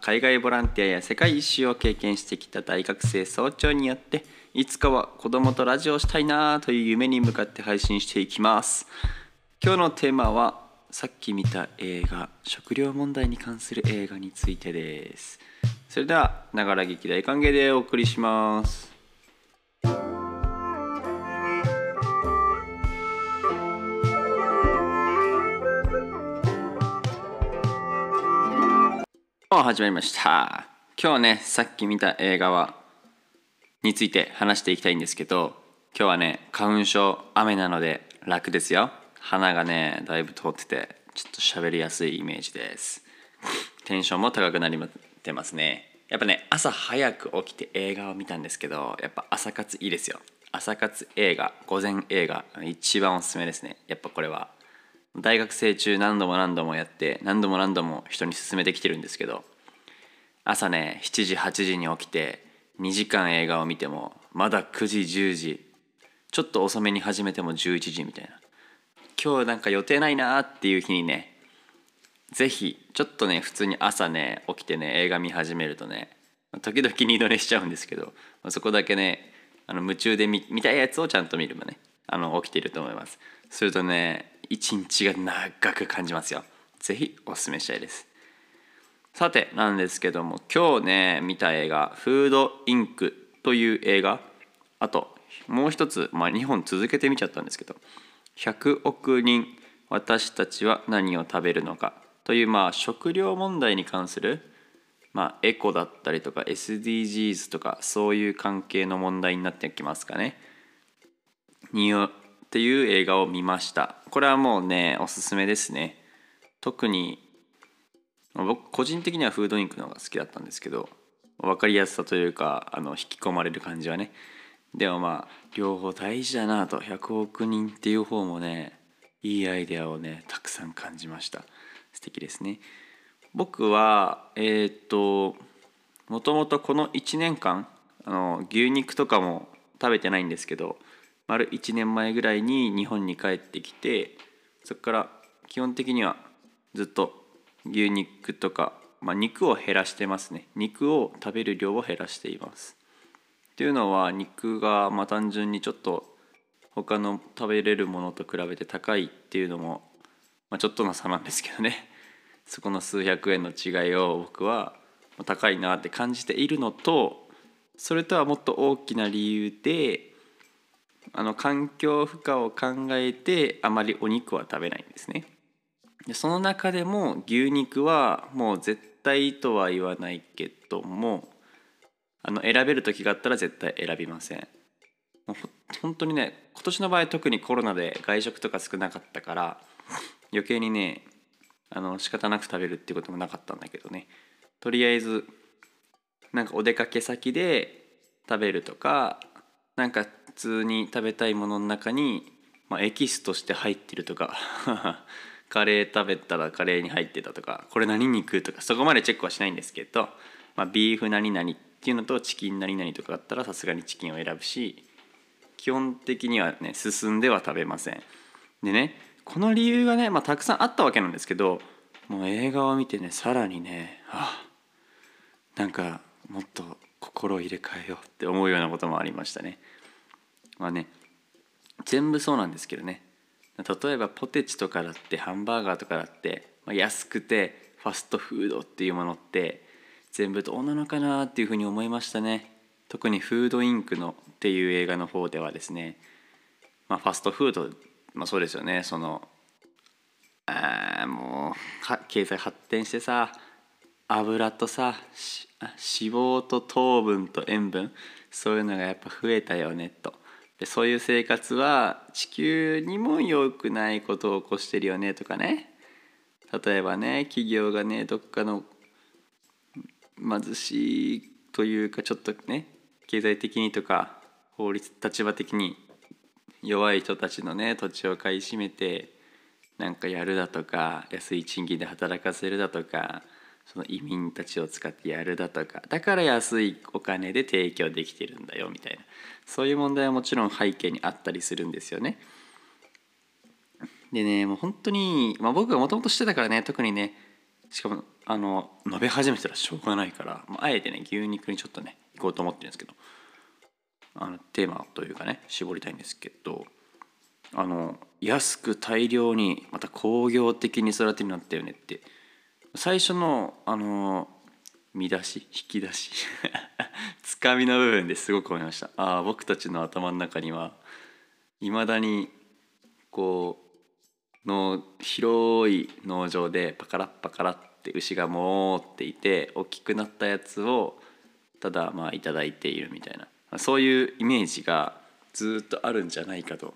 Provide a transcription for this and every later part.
海外ボランティアや世界一周を経験してきた大学生総長によっていつかは子供とラジオをしたいなという夢に向かって配信していきます。今日のテーマはさっき見た映画食料問題に関する映画についてです。それではながら劇大歓迎でお送りします。始まりました。今日ねさっき見た映画はについて話していきたいんですけど今日はね花粉症雨なので楽ですよ。鼻がねだいぶ通っててちょっと喋りやすいイメージです。テンションも高くなりてますね。やっぱね朝早く起きて映画を見たんですけどやっぱ朝活いいですよ。朝活映画午前映画一番おすすめですね。やっぱこれは。大学生中何度も何度もやって何度も何度も人に勧めてきてるんですけど朝ね7時8時に起きて2時間映画を見てもまだ9時10時ちょっと遅めに始めても11時みたいな。今日なんか予定ないなっていう日にね是非ちょっとね普通に朝ね起きてね映画見始めるとね時々二度寝しちゃうんですけどそこだけねあの夢中で見見たいやつをちゃんと見ればねあの起きていると思います。するとね一日が長く感じますよ是非おすすめしたいですさてなんですけども今日ね見た映画「フードインク」という映画あともう一つ、まあ、2本続けて見ちゃったんですけど「100億人私たちは何を食べるのか」というまあ食料問題に関する、まあ、エコだったりとか SDGs とかそういう関係の問題になってきますかね。っていう映画を見ました。これはもうねおすすめですね。特に僕個人的にはフードインクの方が好きだったんですけど分かりやすさというかあの引き込まれる感じはね。でもまあ両方大事だなと。100億人っていう方もねいいアイデアをねたくさん感じました。素敵ですね。僕はえっ、ともともとこの1年間あの牛肉とかも食べてないんですけど丸1年前ぐらいに日本に帰ってきてそこから基本的にはずっと牛肉とか、まあ、肉を減らしてますね。肉を食べる量を減らしています。っていうのは肉がまあ単純にちょっと他の食べれるものと比べて高いっていうのも、まあ、ちょっとの差なんですけどね。そこの数百円の違いを僕は高いなって感じているのとそれとはもっと大きな理由であの環境負荷を考えてあまりお肉は食べないんですね。でその中でも牛肉はもう絶対とは言わないけどもあの選べる時があったら絶対選びません。もう本当にね今年の場合特にコロナで外食とか少なかったから余計にねあの仕方なく食べるっていうこともなかったんだけどねとりあえずなんかお出かけ先で食べるとかなんか普通に食べたいものの中に、まあ、エキスとして入ってるとか カレー食べたらカレーに入ってたとかこれ何肉とかそこまでチェックはしないんですけど、まあ、ビーフ何々っていうのとチキン何々とかだったらさすがにチキンを選ぶし基本的にはね進んでは食べませんでねこの理由がね、まあ、たくさんあったわけなんですけどもう映画を見てねさらにねあなんかもっと心を入れ替えようって思うようなこともありましたね。まあね全部そうなんですけどね。例えばポテチとかだってハンバーガーとかだって、まあ、安くてファストフードっていうものって全部どうなのかなっていうふうに思いましたね。特にフードインクのっていう映画の方ではですね、まあ、ファストフード、まあ、そうですよね。そのあもう経済発展してさ油とさ脂肪と糖分と塩分そういうのがやっぱ増えたよねと。でそういう生活は地球にも良くないことを起こしてるよねとかね。例えばね企業がねどっかの貧しいというかちょっとね経済的にとか法律立場的に弱い人たちのね土地を買い占めてなんかやるだとか安い賃金で働かせるだとかその移民たちを使ってやるだとかだから安いお金で提供できてるんだよみたいなそういう問題はもちろん背景にあったりするんですよね。でねもう本当に、まあ、僕がもともとしてたからね特にねしかもあの述べ始めたらしょうがないから、まあ、あえてね牛肉にちょっとね行こうと思ってるんですけどあのテーマというかね絞りたいんですけどあの安く大量にまた工業的に育てるようになったよねって最初のあの見出し引き出し。つかみの部分ですごく思いました。ああ僕たちの頭の中にはいまだにこうの広い農場でパカラッパカラって牛がもーっていて大きくなったやつをただまあいただいているみたいな。そういうイメージがずっとあるんじゃないかと。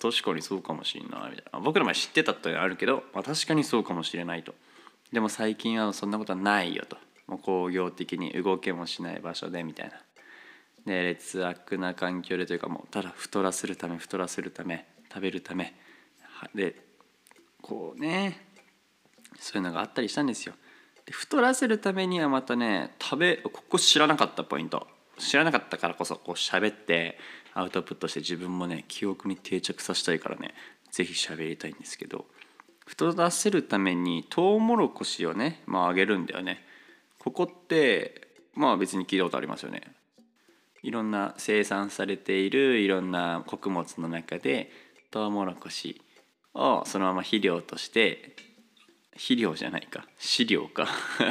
確かにそうかもしれない。みたいな僕らも知ってたってあるけど、まあ、確かにそうかもしれないと。でも最近はそんなことはないよと。もう工業的に動けもしない場所でみたいな。で劣悪な環境でというかもうただ太らせるため太らせるため食べるため。でこうねそういうのがあったりしたんですよ。で太らせるためにはまたね食べここ知らなかったポイント。知らなかったからこそこう喋ってアウトプットして自分もね記憶に定着させたいからね是非喋りたいんですけど。太らせるためにトウモロコシをねまああげるんだよね。ここってまあ別に聞いたことありますよね。いろんな生産されているいろんな穀物の中でトウモロコシをそのまま肥料として肥料じゃないか飼料か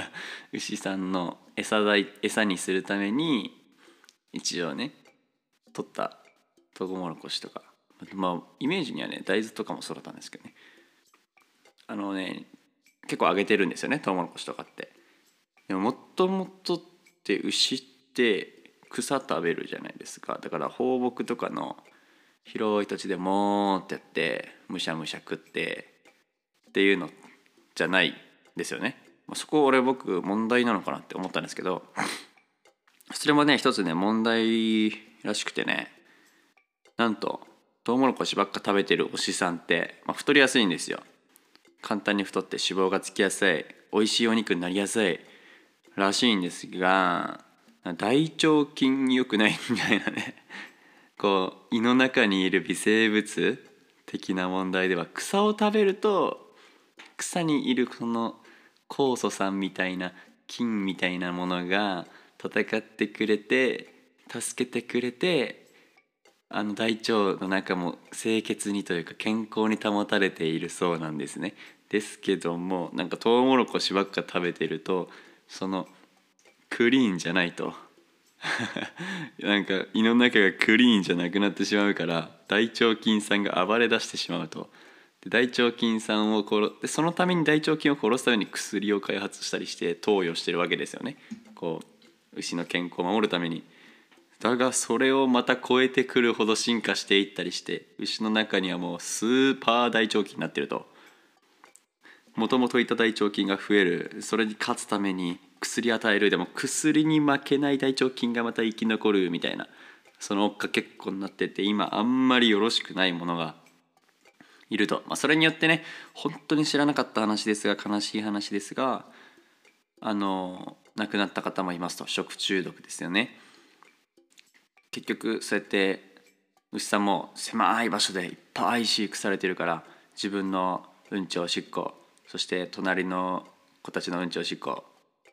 牛さんの餌代餌にするために一応ね取ったトウモロコシとか。まあイメージにはね大豆とかもそうだったんですけどね。あのね結構揚げてるんですよねトウモロコシとかって。でももともとって牛って草食べるじゃないですか。だから放牧とかの広い土地でもーってやってむしゃむしゃ食ってっていうのじゃないですよね。そこ俺僕問題なのかなって思ったんですけどそれもね一つね問題らしくてねなんとトウモロコシばっか食べてる牛さんって、まあ、太りやすいんですよ。簡単に太って脂肪がつきやすい美味しいお肉になりやすいらしいんですが大腸菌良くないみたいなね。こう胃の中にいる微生物的な問題では草を食べると草にいるこの酵素酸みたいな菌みたいなものが戦ってくれて助けてくれてあの大腸の中も清潔にというか健康に保たれているそうなんですね。ですけどもなんかトウモロコシばっか食べてるとそのクリーンじゃないと。なんか胃の中がクリーンじゃなくなってしまうから大腸菌さんが暴れ出してしまうと。で大腸菌さんを殺でそのために大腸菌を殺すために薬を開発したりして投与してるわけですよね。こう牛の健康を守るために。だがそれをまた超えてくるほど進化していったりして牛の中にはもうスーパー大腸菌になってると。もともといた大腸菌が増える。それに勝つために薬与える。でも薬に負けない大腸菌がまた生き残るみたいな。その追っかけっこになってて今あんまりよろしくないものが。いると、まあ、それによってね本当に知らなかった話ですが悲しい話ですがあの亡くなった方もいますと。食中毒ですよね。結局そうやって牛さんも狭い場所でいっぱい飼育されてるから自分のうんちおしっこそして隣の子たちのうんちおしっこ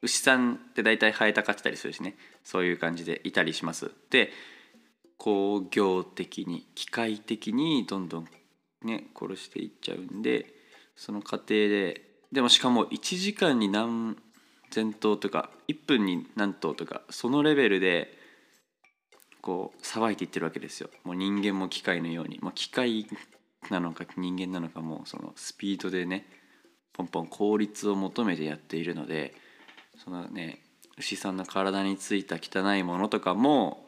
牛さんって大体生えたかってたりするしねそういう感じでいたりします。で工業的に機械的にどんどんね殺していっちゃうんでその過程ででもしかも1時間に何千頭とか1分に何頭とかそのレベルでこうさばいていってるわけですよ。もう人間も機械のように、まあ、機械なのか人間なのかもうそのスピードでねポンポン効率を求めてやっているのでそのね牛さんの体についた汚いものとかも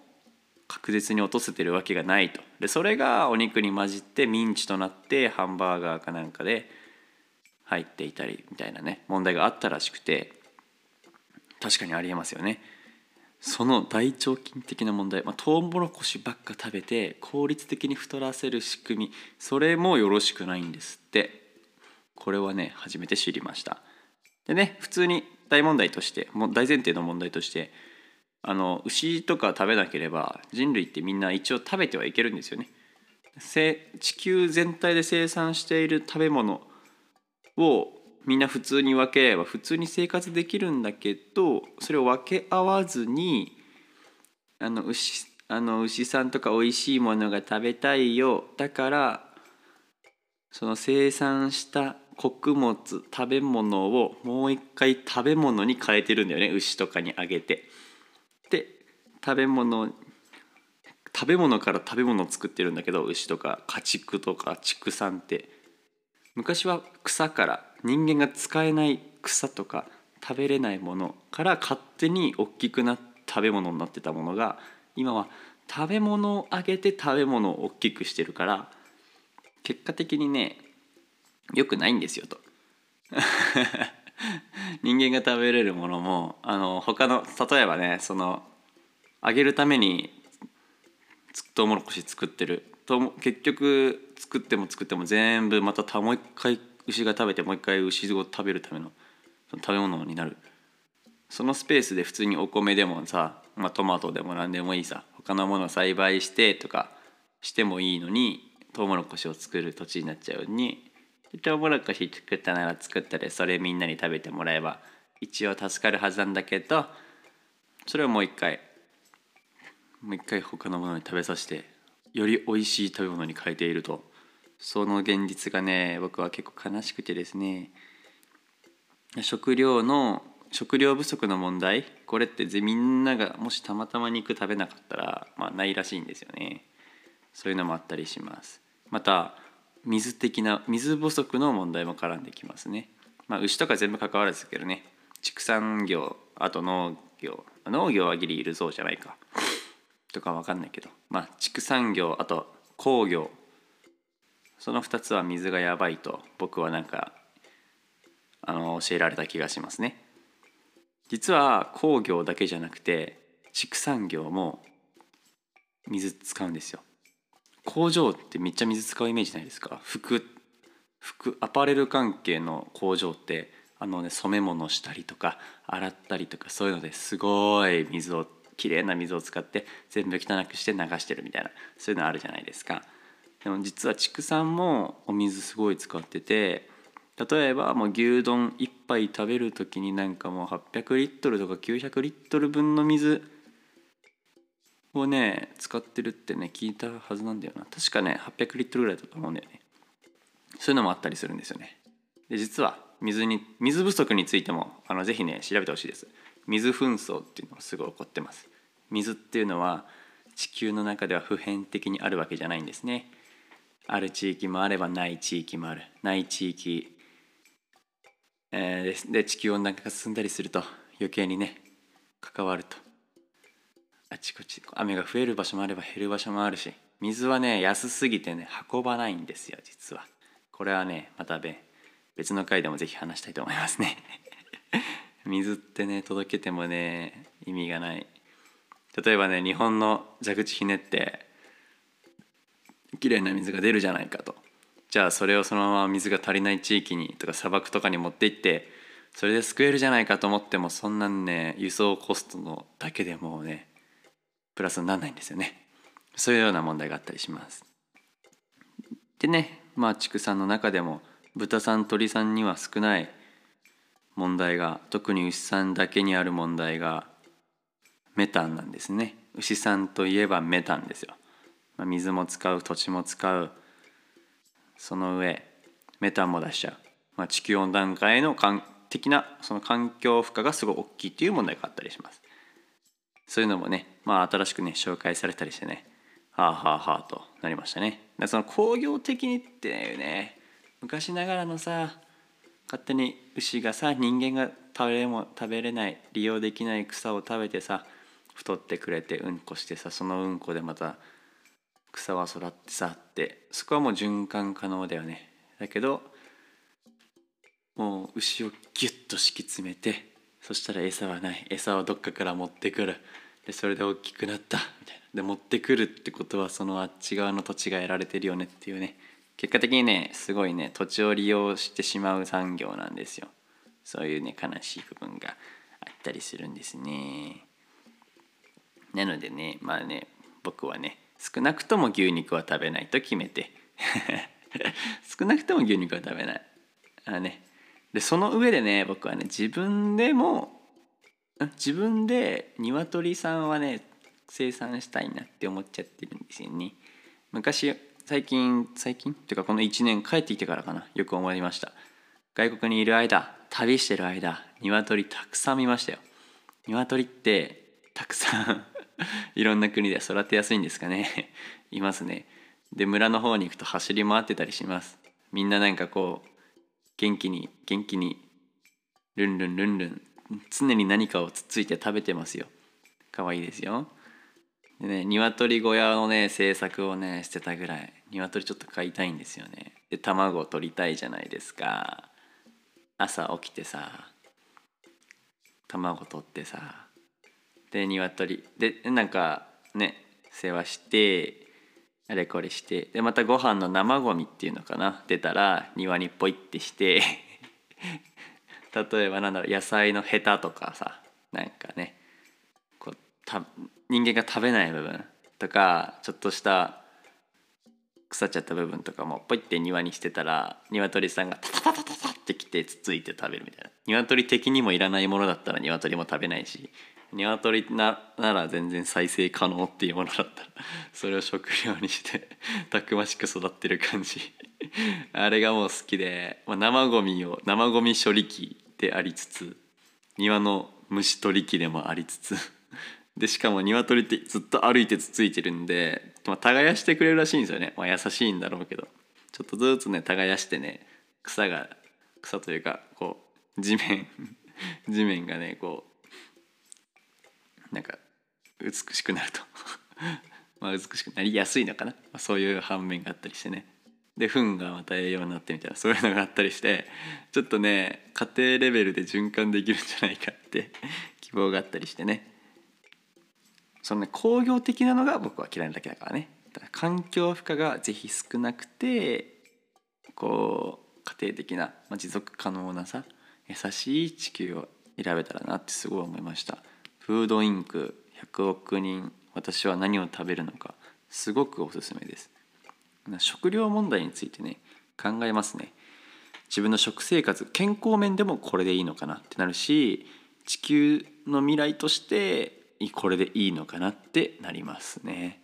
確実に落とせてるわけがないと。でそれがお肉に混じってミンチとなってハンバーガーかなんかで入っていたりみたいなね問題があったらしくて確かにありえますよね。その大腸菌的な問題、まあ、トウモロコシばっか食べて効率的に太らせる仕組みそれもよろしくないんですって。これはね初めて知りました。でね普通に大問題としてもう大前提の問題としてあの牛とか食べなければ人類ってみんな一応食べてはいけるんですよね。地球全体で生産している食べ物をみんな普通に分け合えば普通に生活できるんだけどそれを分け合わずにあの牛あの牛さんとか美味しいものが食べたいよ。だからその生産した穀物食べ物をもう一回食べ物に変えてるんだよね。牛とかにあげて。で食べ物食べ物から食べ物を作ってるんだけど牛とか家畜とか畜産って。昔は草から人間が使えない草とか食べれないものから勝手に大きくなって食べ物になってたものが今は食べ物をあげて食べ物を大きくしてるから結果的にね良くないんですよと。人間が食べれるものもあの他の例えばねそのあげるためにトウモロコシ作ってる。と結局作っても作っても全部またもう一回牛が食べてもう一回牛を食べるためのその食べ物になる。そのスペースで普通にお米でもさ、まあ、トマトでも何でもいいさ他のものを栽培してとかしてもいいのにトウモロコシを作る土地になっちゃうのにトウモロコシ作ったなら作ったでそれみんなに食べてもらえば一応助かるはずなんだけどそれをもう一回もう一回他のものに食べさせてより美味しい食べ物に変えていると。その現実がね僕は結構悲しくてですね。食料の食料不足の問題これってみんながもしたまたま肉食べなかったら、まあ、ないらしいんですよね。そういうのもあったりします。また水的な水不足の問題も絡んできますね。まあ牛とか全部関わらずですけどね。畜産業あと農業農業はギリいるそうじゃないか。とか分かんないけど。まあ畜産業あと工業。その2つは水がやばいと僕はなんかあの教えられた気がしますね。実は工業だけじゃなくて畜産業も水使うんですよ。工場ってめっちゃ水使うイメージないですか？服服アパレル関係の工場ってあのね染め物したりとか洗ったりとかそういうのですごい水をきれいな水を使って全部汚くして流してるみたいなそういうのあるじゃないですか。でも実は畜産もお水すごい使ってて例えばもう牛丼1杯食べる時になんかもう800リットルとか900リットル分の水をね使ってるってね聞いたはずなんだよな。確かね800リットルぐらいだと思うんだよね。そういうのもあったりするんですよね。で実は水に水不足についてもあのぜひね調べてほしいです。水紛争っていうのがすごい起こってます。水っていうのは地球の中では普遍的にあるわけじゃないんですね。ある地域もあればない地域もある。ない地域えー、で地球温暖化が進んだりすると余計にね関わると。あちこち雨が増える場所もあれば減る場所もあるし水はね安すぎてね運ばないんですよ実は。これはねまた別の回でも是非話したいと思いますね。水ってね届けてもね意味がない。例えばね日本の蛇口ひねってきれいな水が出るじゃないかと。じゃあそれをそのまま水が足りない地域にとか砂漠とかに持って行ってそれで救えるじゃないかと思ってもそんなんね輸送コストのだけでもうねプラスにならないんですよね。そういうような問題があったりします。でねまあ畜産の中でも豚さん鳥さんには少ない問題が特に牛さんだけにある問題がメタンなんですね。牛さんといえばメタンですよ、水も使う土地も使う。その上メタンも出しちゃう、まあ、地球温暖化への的なその環境負荷がすごい大きいっていう問題があったりします。そういうのもね、まあ、新しくね紹介されたりしてねはあはあはあとなりましたね。その工業的にってね昔ながらのさ勝手に牛がさ人間が食べれも食べれない利用できない草を食べてさ太ってくれてうんこしてさそのうんこでまた草は育ってさってそこはもう循環可能だよね。だけどもう牛をギュッと敷き詰めてそしたら餌はない。餌はどっかから持ってくる。でそれで大きくなった。みたいな。で持ってくるってことはそのあっち側の土地が得られてるよねっていうね。結果的にねすごいね土地を利用してしまう産業なんですよ。そういうね悲しい部分があったりするんですね。なのでねまあね僕はね少なくとも牛肉は食べないと決めて。少なくとも牛肉は食べない。あね。でその上でね僕はね自分でも自分で鶏さんはね生産したいなって思っちゃってるんですよね。昔最近最近？っていうかこの1年帰ってきてからかな。よく思いました。外国にいる間旅してる間鶏たくさん見ましたよ。鶏ってたくさん いろんな国で育てやすいんですかね。いますね。で村の方に行くと走り回ってたりします。みんななんかこう元気に元気にルンルンルンルン常に何かをつっついて食べてますよ。可愛いですよ。でね鶏小屋のね制作をねしてたぐらい鶏ちょっと飼いたいんですよね。で卵を取りたいじゃないですか。朝起きてさ卵取ってさで鶏。でなんかね世話してあれこれしてでまたご飯の生ゴミっていうのかな出たら庭にポイってして 例えばなんだろう野菜のヘタとかさなんかねこうた人間が食べない部分とかちょっとした腐っちゃった部分とかもポイって庭にしてたら鶏さんがタタタタタってきてつついて食べるみたいな。鶏的にもいらないものだったら鶏も食べないし。鶏ななら全然再生可能っていうものだったら それを食料にして たくましく育ってる感じ。あれがもう好きで、まあ、生ゴミを生ゴミ処理機でありつつ庭の虫取り機でもありつつ。でしかも鶏ってずっと歩いてつついてるんで、まあ、耕してくれるらしいんですよね、まあ、優しいんだろうけど。ちょっとずつね耕してね草が草というかこう地面地面がねこうなんか美しくなると。まあ美しくなりやすいのかな、まあ、そういう反面があったりしてね。で糞がまた栄養になってみたいなそういうのがあったりしてちょっとね家庭レベルで循環できるんじゃないかって希望があったりしてね。そのね工業的なのが僕は嫌いなだけだからね。だから環境負荷がぜひ少なくてこう家庭的な、まあ、持続可能なさ優しい地球を選べたらなってすごい思いました。フードインク100億人私は何を食べるのかすごくおすすめです。食料問題についてね考えますね。自分の食生活健康面でもこれでいいのかなってなるし地球の未来としてこれでいいのかなってなりますね。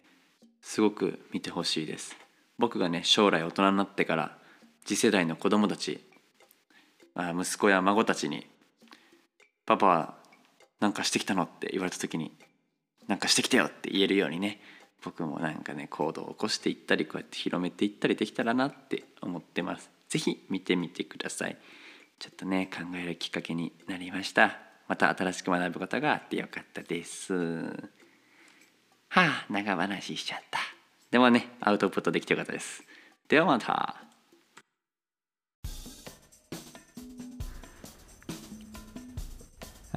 すごく見てほしいです。僕がね将来大人になってから次世代の子供たち息子や孫たちに「パパはなんかしてきたのって言われた時になんかしてきたよって言えるようにね僕もなんかね行動を起こしていったりこうやって広めていったりできたらなって思ってます。是非見てみてください。ちょっとね考えるきっかけになりました。また新しく学ぶことがあってよかったです。はあ長話しちゃった。でもねアウトプットできてよかったです。ではまた。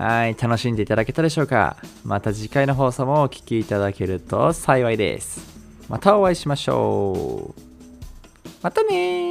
はい、楽しんでいただけたでしょうか？また次回の放送もお聴きいただけると幸いです。またお会いしましょう。またね